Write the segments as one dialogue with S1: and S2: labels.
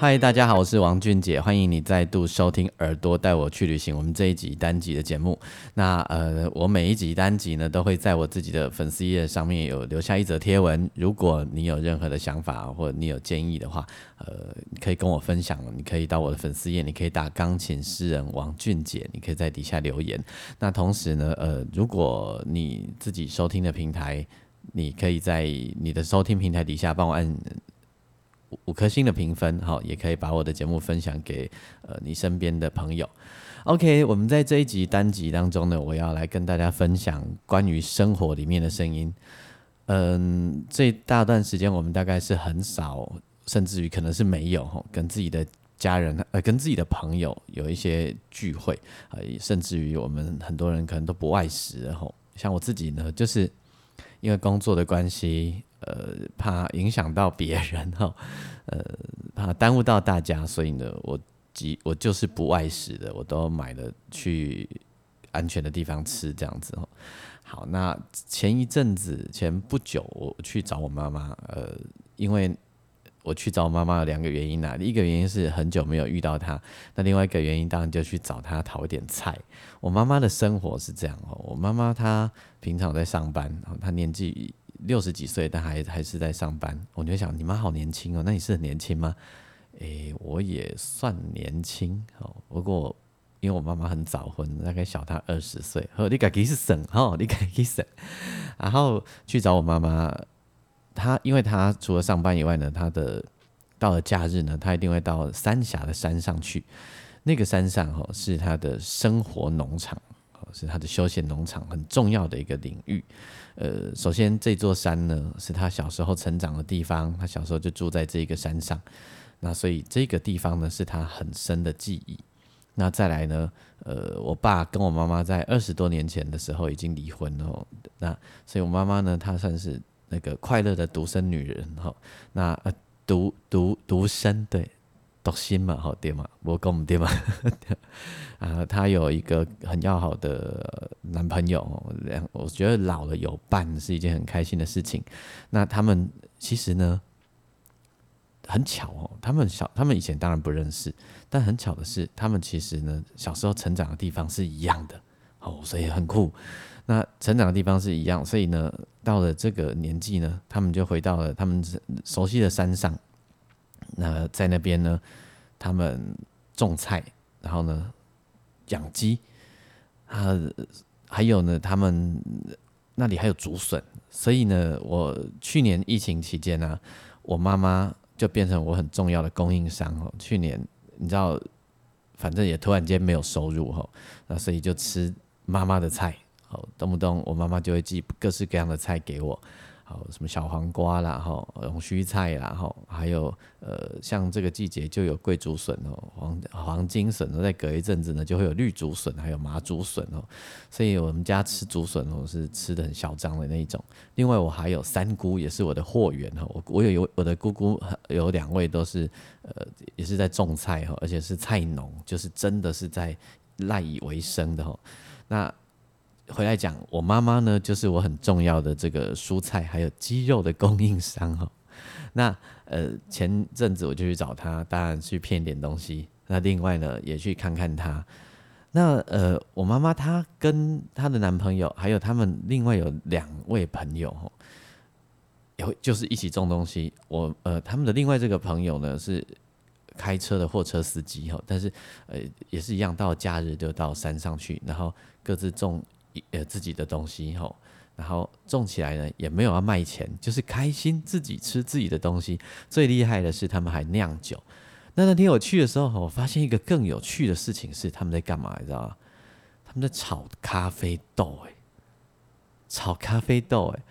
S1: 嗨，大家好，我是王俊杰，欢迎你再度收听《耳朵带我去旅行》我们这一集单集的节目。那呃，我每一集单集呢，都会在我自己的粉丝页上面有留下一则贴文。如果你有任何的想法或者你有建议的话，呃，你可以跟我分享。你可以到我的粉丝页，你可以打“钢琴诗人王俊杰”，你可以在底下留言。那同时呢，呃，如果你自己收听的平台，你可以在你的收听平台底下帮我按。五颗星的评分，好，也可以把我的节目分享给呃你身边的朋友。OK，我们在这一集单集当中呢，我要来跟大家分享关于生活里面的声音。嗯，这大段时间我们大概是很少，甚至于可能是没有跟自己的家人呃跟自己的朋友有一些聚会呃，甚至于我们很多人可能都不外食吼。像我自己呢，就是因为工作的关系。呃，怕影响到别人 哈，呃，怕耽误到大家，所以呢，我即我就是不外食的，我都买了去安全的地方吃这样子哦。好，那前一阵子前不久，我去找我妈妈，呃，因为我去找我妈妈有两个原因呐，一个原因是很久没有遇到她，那另外一个原因当然就去找她讨点菜。我妈妈的生活是这样哦，我妈妈她平常在上班，她年纪。六十几岁，但还还是在上班。我就想，你妈好年轻哦，那你是很年轻吗？诶，我也算年轻哦。不过，因为我妈妈很早婚，大概小她二十岁。好，你该去省哈，你该去省。然后去找我妈妈，她因为她除了上班以外呢，她的到了假日呢，她一定会到三峡的山上去。那个山上哈是她的生活农场，哦是她的休闲农场，很重要的一个领域。呃，首先这座山呢是他小时候成长的地方，他小时候就住在这个山上，那所以这个地方呢是他很深的记忆。那再来呢，呃，我爸跟我妈妈在二十多年前的时候已经离婚了，那所以我妈妈呢，她算是那个快乐的独生女人哈，那呃独独独生对。独心嘛，好对嘛，我讲唔对嘛，啊，她有一个很要好的男朋友，两我觉得老了有伴是一件很开心的事情。那他们其实呢，很巧哦，他们小，他们以前当然不认识，但很巧的是，他们其实呢，小时候成长的地方是一样的哦，所以很酷。那成长的地方是一样，所以呢，到了这个年纪呢，他们就回到了他们熟悉的山上。那在那边呢，他们种菜，然后呢养鸡，啊，还有呢，他们那里还有竹笋，所以呢，我去年疫情期间呢，我妈妈就变成我很重要的供应商哦。去年你知道，反正也突然间没有收入哈，那所以就吃妈妈的菜，哦，动不动我妈妈就会寄各式各样的菜给我。好，什么小黄瓜啦，哈，龙须菜啦，哈，还有呃，像这个季节就有桂竹笋哦，黄黄金笋哦，再隔一阵子呢，就会有绿竹笋，还有麻竹笋哦。所以我们家吃竹笋哦，是吃的很嚣张的那一种。另外，我还有三姑，也是我的货源哈。我我有有我的姑姑有两位都是呃，也是在种菜哈，而且是菜农，就是真的是在赖以为生的哈。那回来讲，我妈妈呢，就是我很重要的这个蔬菜还有鸡肉的供应商哈。那呃前阵子我就去找她，当然去骗点东西。那另外呢，也去看看她。那呃，我妈妈她跟她的男朋友，还有他们另外有两位朋友哈，有就是一起种东西。我呃，他们的另外这个朋友呢是开车的货车司机哈，但是呃也是一样，到假日就到山上去，然后各自种。呃，自己的东西吼，然后种起来呢，也没有要卖钱，就是开心自己吃自己的东西。最厉害的是，他们还酿酒。那那天我去的时候，我发现一个更有趣的事情是，他们在干嘛？你知道吗？他们在炒咖啡豆，哎，炒咖啡豆，哎，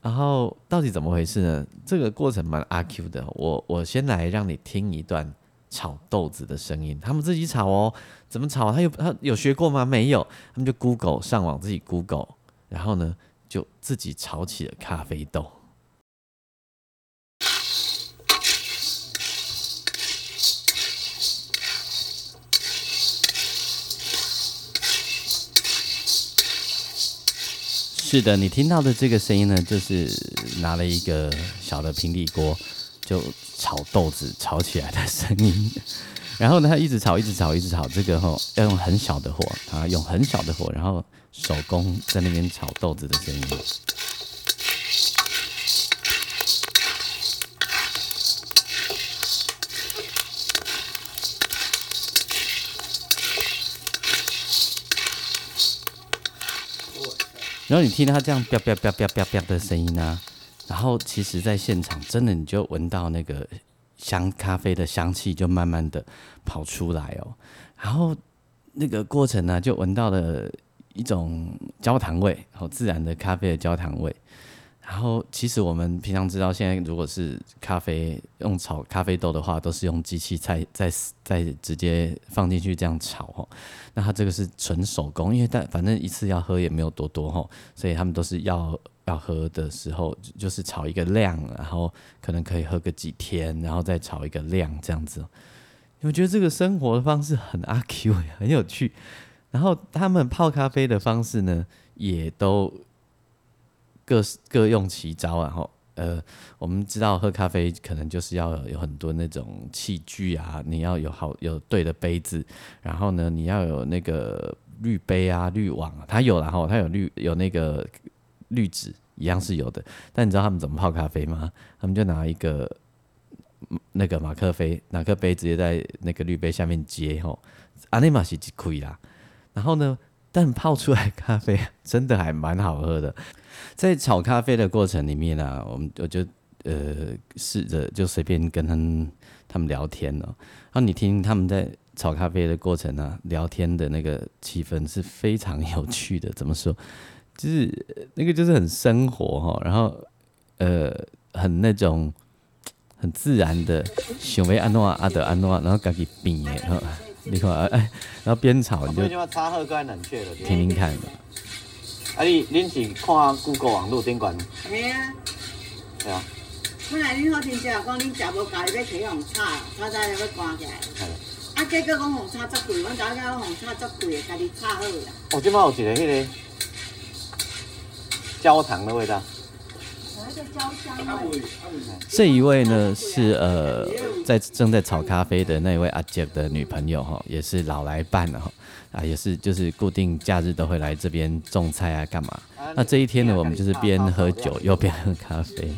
S1: 然后到底怎么回事呢？这个过程蛮阿 Q 的，我我先来让你听一段炒豆子的声音，他们自己炒哦，怎么炒？他有他有学过吗？没有，他们就 Google 上网自己 Google，然后呢就自己炒起了咖啡豆。是的，你听到的这个声音呢，就是拿了一个小的平底锅，就炒豆子炒起来的声音。然后呢，他一直炒，一直炒，一直炒，这个吼要用很小的火，啊，用很小的火，然后手工在那边炒豆子的声音。然后你听到他这样“啪啪啪啪啪啪”的声音呢，然后其实，在现场真的你就闻到那个香咖啡的香气就慢慢的跑出来哦，然后那个过程呢，就闻到了一种焦糖味，好自然的咖啡的焦糖味。然后，其实我们平常知道，现在如果是咖啡用炒咖啡豆的话，都是用机器再再再直接放进去这样炒哦。那它这个是纯手工，因为但反正一次要喝也没有多多哈，所以他们都是要要喝的时候就是炒一个量，然后可能可以喝个几天，然后再炒一个量这样子。我觉得这个生活方式很阿 Q，很有趣。然后他们泡咖啡的方式呢，也都。各各用其招，然后呃，我们知道喝咖啡可能就是要有很多那种器具啊，你要有好有对的杯子，然后呢，你要有那个滤杯啊、滤网啊，它有然后它有滤有那个滤纸一样是有的。但你知道他们怎么泡咖啡吗？他们就拿一个那个马克杯，马克杯直接在那个滤杯下面接吼，阿内玛西就可以啦。然后呢，但泡出来咖啡 真的还蛮好喝的。在炒咖啡的过程里面呢，我们我就呃试着就随便跟他们他们聊天了。然后你听他们在炒咖啡的过程呢，聊天的那个气氛是非常有趣的。怎么说？就是那个就是很生活哈，然后呃很那种很自然的想为安诺阿德安诺，然后自己变的哈。你看哎，然后边炒你就听听看。
S2: 啊！你恁是看 Google 网络顶管？
S3: 系啊。
S2: 对啊。
S3: 本来恁好听食，讲恁食无家己要起红炒，炒早要关起来。系。啊，结果讲红炒足贵，阮大家红炒足贵，家己炒好啦。
S2: 哦，即摆有一个迄个焦糖的味道。
S1: 这一位呢是呃，在正在炒咖啡的那位阿杰的女朋友哈，也是老来伴了哈。啊，也是，就是固定假日都会来这边种菜啊，干嘛？那这一天呢，我们就是边喝酒又边喝咖啡。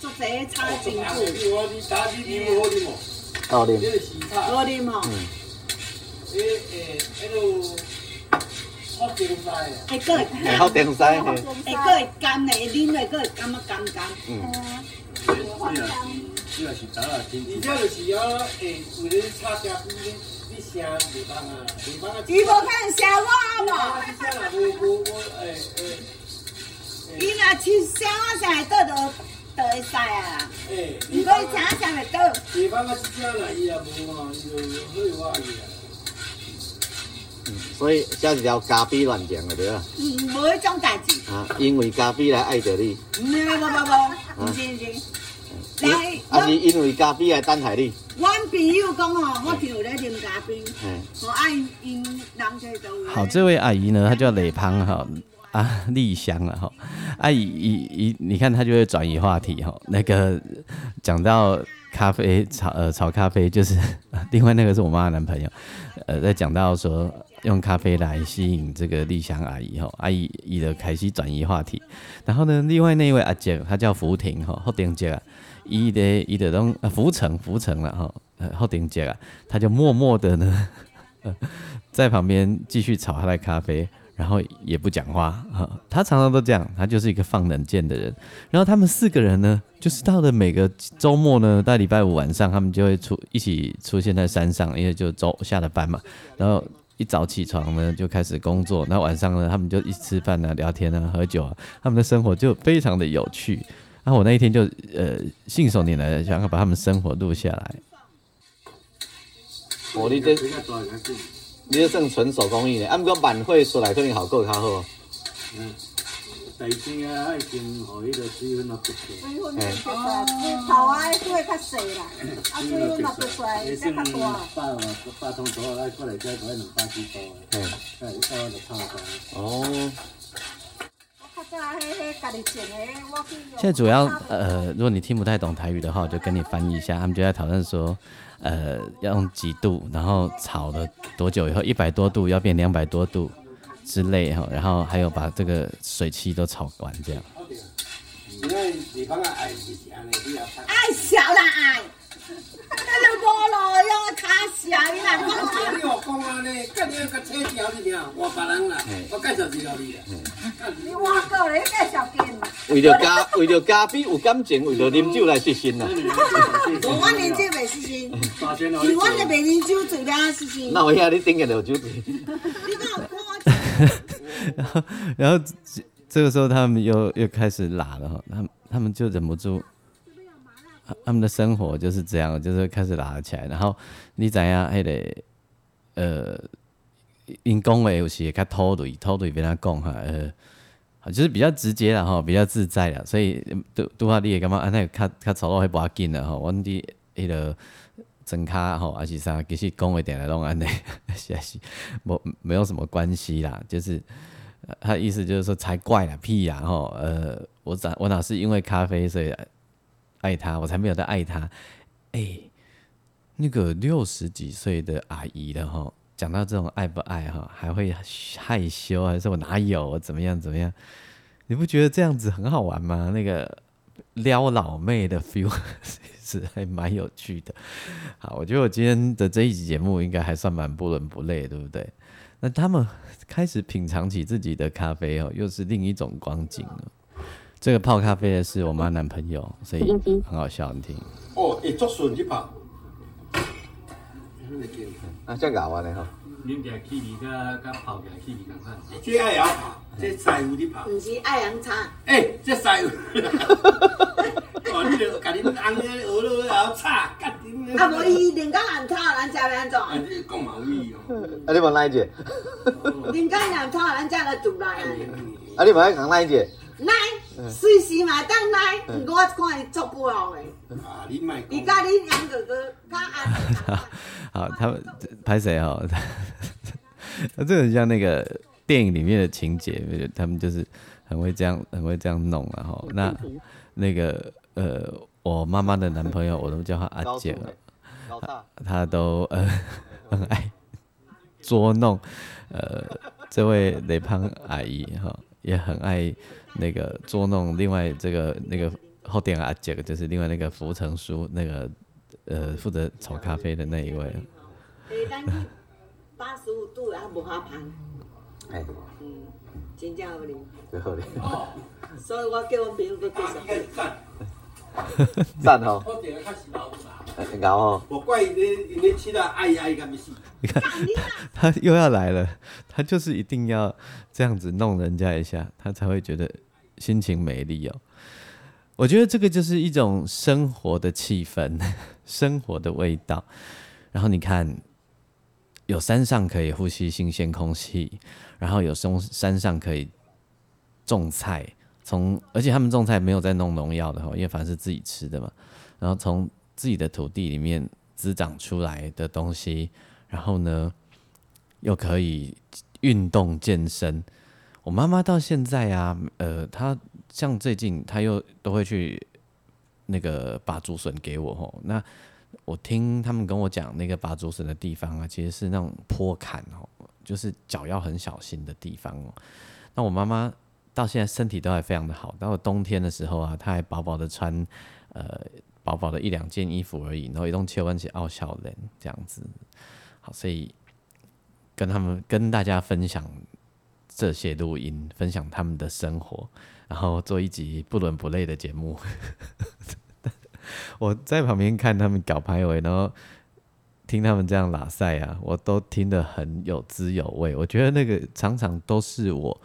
S3: 做这炒金子。
S2: 好啉。
S3: 好啉哦。嗯。诶诶，迄落好甜西。诶，个会。
S2: 好甜西。诶，
S3: 个会干的，啉的个会干啊干干。嗯。
S4: 你若是打啊，真。而且就是啊，诶，为了炒咖啡。
S3: 伊无可能写我嘛？伊若吃写我啥会倒就就会使啊。如果伊请我啥会倒？
S4: 地方啊，只啦，伊也无嘛，伊就好我去啊。
S2: 所以写一条咖啡乱讲的对啊。
S3: 嗯，无迄种代志。
S2: 啊，因为咖啡来爱着你。
S3: 唔，无无无，唔是唔是。
S2: 来，啊是因为咖啡来等待你。
S3: 阮朋友讲吼，我朋友咧啉咖啡，我爱因人家都。
S1: 好，这位阿姨呢，她叫磊芳哈，啊丽香了哈，阿姨姨姨，你看她就会转移话题哈，那个讲到咖啡炒呃炒咖啡，就是另外那个是我妈的男朋友，呃在讲到说用咖啡来吸引这个丽香阿姨哈，阿姨伊的凯西转移话题，然后呢，另外那位阿姐，她叫福婷哈，后顶姐。伊的伊的东呃浮沉浮沉了哈，呃后顶姐啊，他就默默的呢，在旁边继续炒他的咖啡，然后也不讲话哈。他常常都这样，他就是一个放冷箭的人。然后他们四个人呢，就是到了每个周末呢，到礼拜五晚上，他们就会出一起出现在山上，因为就周下了班嘛，然后一早起床呢就开始工作，那晚上呢他们就一吃饭啊、聊天啊、喝酒啊，他们的生活就非常的有趣。然后我那一天就呃信手拈来想要把他们生活录下来。
S2: 哦，你这你这算纯手工艺的，啊，毋过晚会出来可能效果较好。
S4: 嗯，第三啊，爱先互迄个水分啊剥开，
S3: 水分就出来，水头啊水较细啦，啊水分出来，才较大。
S4: 百百通度啊，过来遮大概两百几度的，
S2: 嘿，
S4: 哎，一到就差不多。
S2: 哦，
S3: 我较早迄迄家己种的，我去。
S1: 现在主要呃，如果你听不太懂台语的话，我就跟你翻译一下。他们就在讨论说，呃，要用几度，然后炒了多久以后，一百多度要变两百多度之类哈，然后还有把这个水汽都炒完这样。
S3: 用卡小伊啦。
S4: 你学讲安尼，甲你个车条你听，我别人啦，我介绍你啦。
S3: 你我个人介绍给。
S2: 为着嘉为着加比有感情，为着啉酒来失身啦。
S3: 我阮啉酒袂失身，
S4: 大钱哦，
S3: 是阮的袂啉酒醉了失身。
S2: 那我遐你顶个就酒醉。
S3: 你敢有看我？
S1: 然后，然后这这个时候他们又又开始拉了哈，他们他们就忍不住，他们的生活就是这样，就是开始拉起来。然后你知影迄个呃，因讲话有时会较土对，土对别他讲哈，呃，就是比较直接啦吼，比较自在啦，所以拄拄好你也感觉安尼较较粗鲁迄无要紧啦吼，阮伫迄个。真卡吼，还是啥，其实讲话定来拢安尼，是是，无没有什么关系啦，就是他意思就是说才怪啦，屁呀吼，呃，我咋我哪是因为咖啡所以爱他，我才没有在爱他，哎、那个六十几岁的阿姨的哈，讲到这种爱不爱哈，还会害羞，还是我哪有怎么样怎么样？你不觉得这样子很好玩吗？那个撩老妹的 feel 是还蛮有趣的。好，我觉得我今天的这一集节目应该还算蛮不伦不类，对不对？那他们开始品尝起自己的咖啡哦，又是另一种光景了。这个泡咖啡的是我妈男朋友，所以很好笑，你听。
S4: 哦，会足顺去泡。
S2: 啊，遮咬安尼吼。
S5: 啉起来气味甲甲泡起来气味共款。
S4: 这爱晓泡，这师傅伫泡。
S3: 毋是爱阳茶，
S4: 哎，这师傅。哦，你著甲恁翁咧学落晓炒，甲恁。
S3: 啊无伊人工人炒，咱食要安
S4: 啊，
S3: 怎？
S4: 你讲嘛有意哦。
S2: 啊，你问哪一节？
S3: 人工人炒，咱食了煮来。
S2: 啊，你问爱讲哪一节？
S3: 来，随时嘛当来，我看伊足不好诶。
S4: 啊，你莫
S3: 伊。甲哥哥，甲阿。
S1: 好，他们拍谁哦？那 这个很像那个电影里面的情节，他们就是很会这样，很会这样弄啊。哈那那个呃，我妈妈的男朋友，我都叫他阿姐了。他都呃很爱捉弄呃这位雷胖阿姨哈，也很爱那个捉弄另外这个那个后店阿杰，就是另外那个福成叔那个呃负责炒咖啡的那一位。
S3: 八十五度啊，无下芳，
S2: 哎，
S3: 嗯，真正有啉。
S2: 最好哩。
S3: 所以我叫阮朋友去介绍。
S4: 赞，
S2: 赞吼，
S4: 我定个较是老啦。
S2: 咬吼。
S4: 无怪因咧因咧吃了爱爱甲要死。
S1: 你看，他又要来了，他就是一定要这样子弄人家一下，他才会觉得心情美丽哦。我觉得这个就是一种生活的气氛，生活的味道。然后你看，有山上可以呼吸新鲜空气，然后有松山上可以种菜，从而且他们种菜没有在弄农药的哈，因为反正是自己吃的嘛。然后从自己的土地里面滋长出来的东西，然后呢，又可以运动健身。我妈妈到现在啊，呃，她像最近她又都会去那个拔竹笋给我吼。那我听他们跟我讲，那个拔竹笋的地方啊，其实是那种坡坎哦，就是脚要很小心的地方哦。那我妈妈到现在身体都还非常的好，到了冬天的时候啊，她还薄薄的穿呃薄薄的一两件衣服而已，然后一动切换起傲笑人这样子。好，所以跟他们跟大家分享这些录音，分享他们的生活，然后做一集不伦不类的节目。我在旁边看他们搞排位，然后听他们这样拉塞啊，我都听得很有滋有味。我觉得那个常常都是我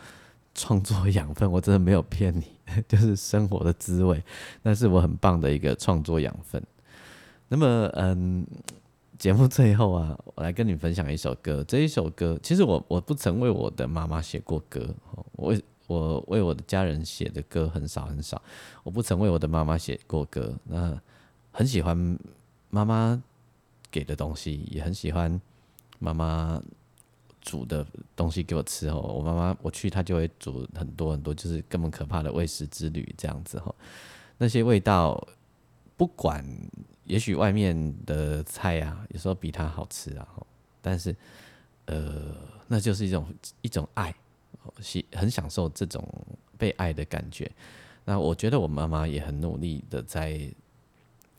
S1: 创作养分，我真的没有骗你，就是生活的滋味，那是我很棒的一个创作养分。那么，嗯，节目最后啊，我来跟你分享一首歌。这一首歌，其实我我不曾为我的妈妈写过歌，我我为我的家人写的歌很少很少，我不曾为我的妈妈写过歌。那很喜欢妈妈给的东西，也很喜欢妈妈煮的东西给我吃哦。我妈妈我去，她就会煮很多很多，就是根本可怕的喂食之旅这样子哈。那些味道，不管。也许外面的菜啊，有时候比它好吃啊，但是，呃，那就是一种一种爱，喜很享受这种被爱的感觉。那我觉得我妈妈也很努力的在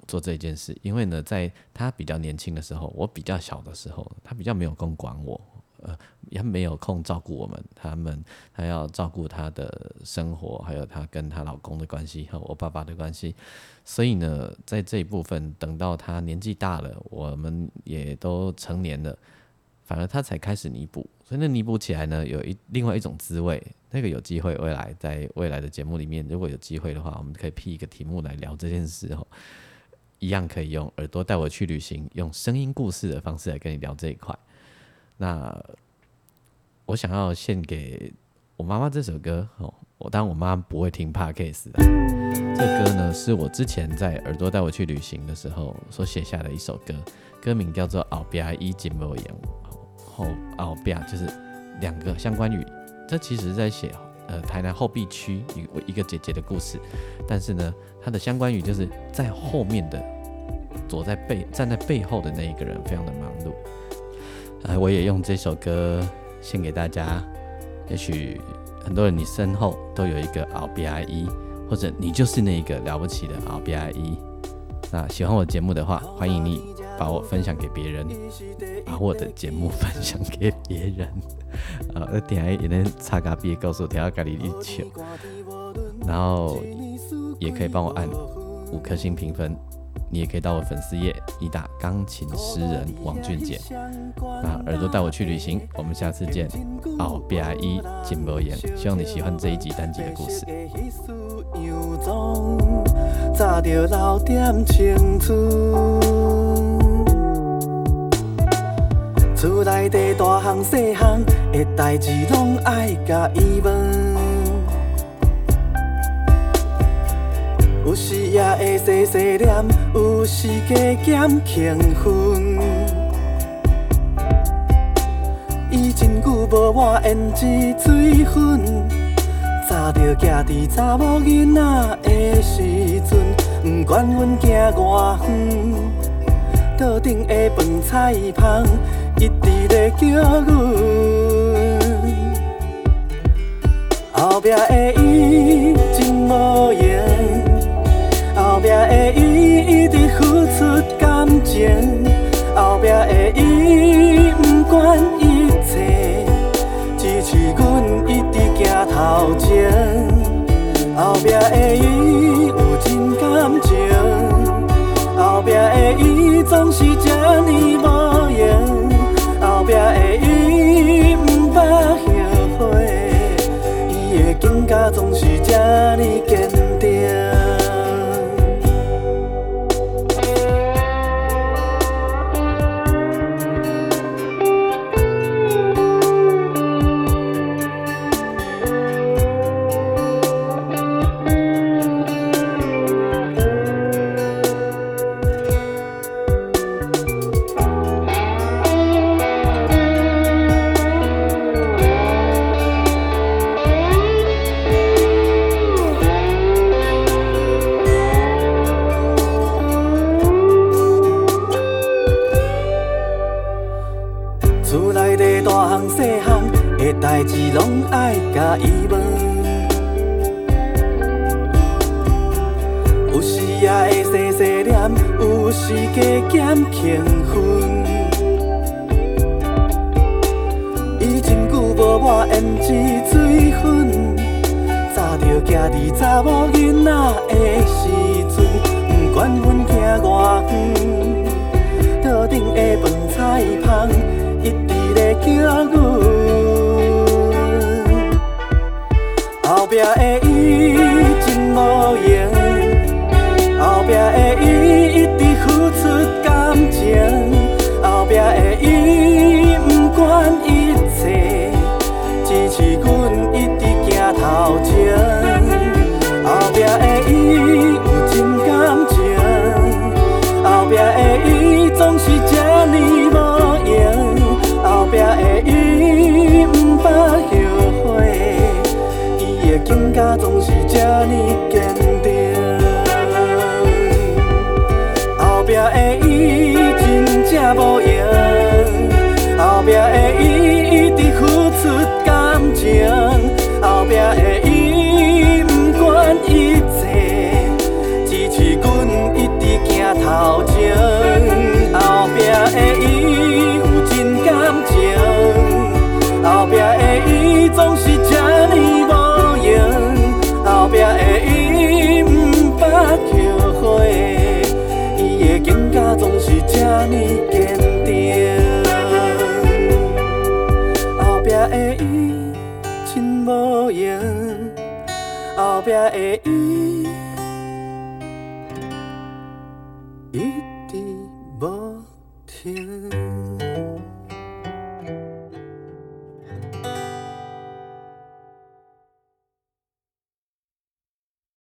S1: 做这件事，因为呢，在她比较年轻的时候，我比较小的时候，她比较没有空管我。呃，也没有空照顾我们，他们还要照顾她的生活，还有她跟她老公的关系和我爸爸的关系，所以呢，在这一部分，等到她年纪大了，我们也都成年了，反而她才开始弥补，所以那弥补起来呢，有一另外一种滋味。那个有机会未来在未来的节目里面，如果有机会的话，我们可以辟一个题目来聊这件事哦，一样可以用耳朵带我去旅行，用声音故事的方式来跟你聊这一块。那我想要献给我妈妈这首歌哦，我当然我妈不会听 Podcast 的。这歌呢是我之前在耳朵带我去旅行的时候所写下的一首歌，歌名叫做《奥比亚伊金莫言》。后奥比亚就是两个相关语，这其实在写呃台南后壁区一一个姐姐的故事，但是呢，它的相关语就是在后面的，躲在背站在背后的那一个人非常的忙碌。哎，我也用这首歌献给大家。也许很多人你身后都有一个 RBIE，或者你就是那一个了不起的 RBIE。那喜欢我节目的话，欢迎你把我分享给别人，把我的节目分享给别人。啊，那点下也能插个币，告诉我要咖喱一球，然后也可以帮我按五颗星评分。你也可以到我粉丝页，一打钢琴诗人王俊杰。那耳朵带我去旅行，我们下次见。哦，B I E 金博言，希望你喜欢这一集单集的故事。厝内地大项细项的代志，拢爱甲伊问。有时也会细细念，有时加减轻分。伊真久无换胭脂水粉，早着徛伫查某囡仔的时阵，不管阮行偌远，桌顶的饭菜香，一直在叫阮。后壁的伊真无言。后壁的伊一直付出感情，后壁的伊不管一切，支持阮一直行头前。后壁的伊有真感情，后壁的伊总是这呢无有时加减乾坤。伊真
S6: 久无抹胭脂水粉，早着家己查某囡仔的时阵，不管阮行偌远，桌顶的饭菜香一直咧叫阮。后壁的伊真无言。你一直付出感情，后壁会。